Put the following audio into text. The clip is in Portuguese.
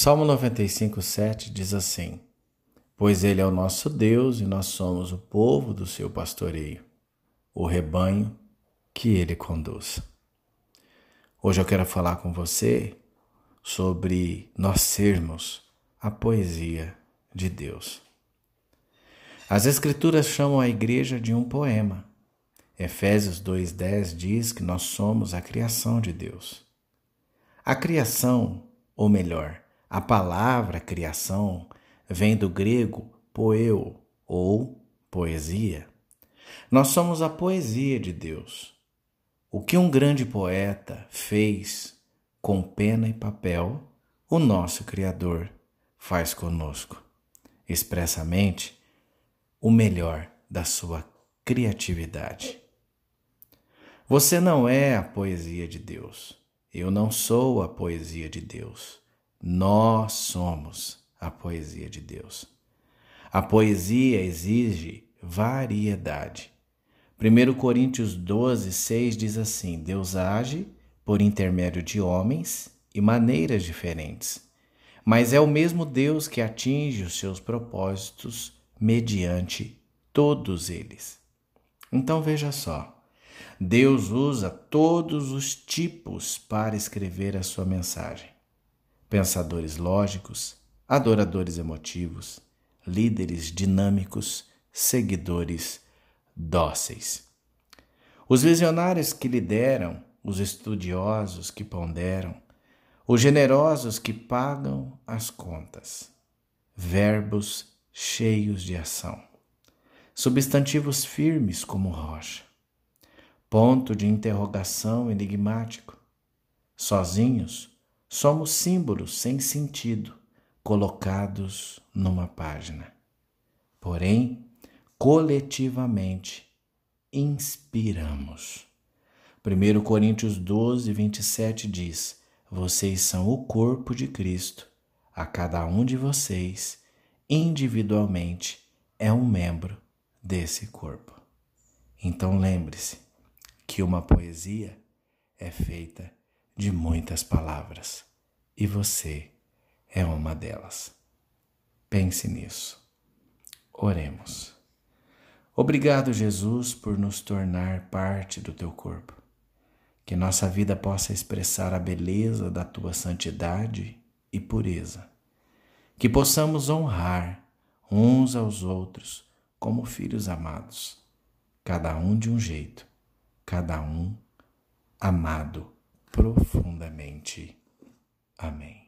Salmo 95, 7 diz assim: Pois Ele é o nosso Deus e nós somos o povo do seu pastoreio, o rebanho que Ele conduz. Hoje eu quero falar com você sobre nós sermos a poesia de Deus. As Escrituras chamam a igreja de um poema. Efésios 2,10 diz que nós somos a criação de Deus. A criação, ou melhor, a palavra criação vem do grego poeu ou poesia. Nós somos a poesia de Deus. O que um grande poeta fez com pena e papel, o nosso Criador faz conosco, expressamente o melhor da sua criatividade. Você não é a poesia de Deus. Eu não sou a poesia de Deus. Nós somos a poesia de Deus. A poesia exige variedade. 1 Coríntios 12, 6 diz assim: Deus age por intermédio de homens e maneiras diferentes, mas é o mesmo Deus que atinge os seus propósitos mediante todos eles. Então veja só. Deus usa todos os tipos para escrever a sua mensagem pensadores lógicos, adoradores emotivos, líderes dinâmicos, seguidores dóceis. Os visionários que lideram, os estudiosos que ponderam, os generosos que pagam as contas, verbos cheios de ação, substantivos firmes como rocha, ponto de interrogação enigmático, sozinhos Somos símbolos sem sentido colocados numa página. Porém, coletivamente inspiramos. 1 Coríntios 12, 27 diz: Vocês são o corpo de Cristo. A cada um de vocês, individualmente, é um membro desse corpo. Então lembre-se que uma poesia é feita de muitas palavras e você é uma delas. Pense nisso. Oremos. Obrigado, Jesus, por nos tornar parte do teu corpo. Que nossa vida possa expressar a beleza da tua santidade e pureza. Que possamos honrar uns aos outros como filhos amados, cada um de um jeito, cada um amado profundamente. Amém.